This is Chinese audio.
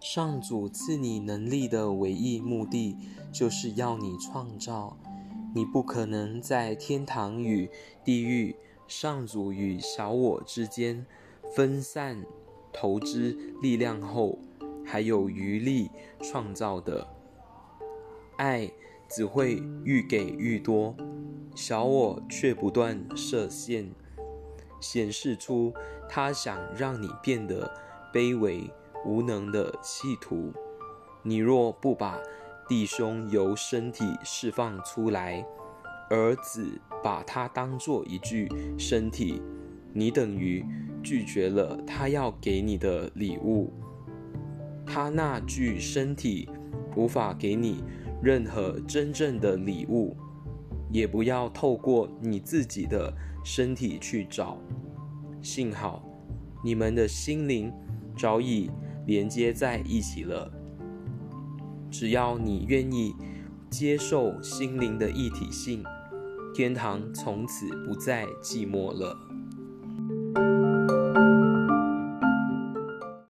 上主赐你能力的唯一目的，就是要你创造。你不可能在天堂与地狱、上主与小我之间分散投资力量后，还有余力创造的。爱只会愈给愈多，小我却不断设限，显示出他想让你变得卑微无能的企图。你若不把弟兄由身体释放出来，儿子把它当做一具身体，你等于拒绝了他要给你的礼物。他那具身体无法给你任何真正的礼物，也不要透过你自己的身体去找。幸好，你们的心灵早已连接在一起了。只要你愿意接受心灵的一体性，天堂从此不再寂寞了。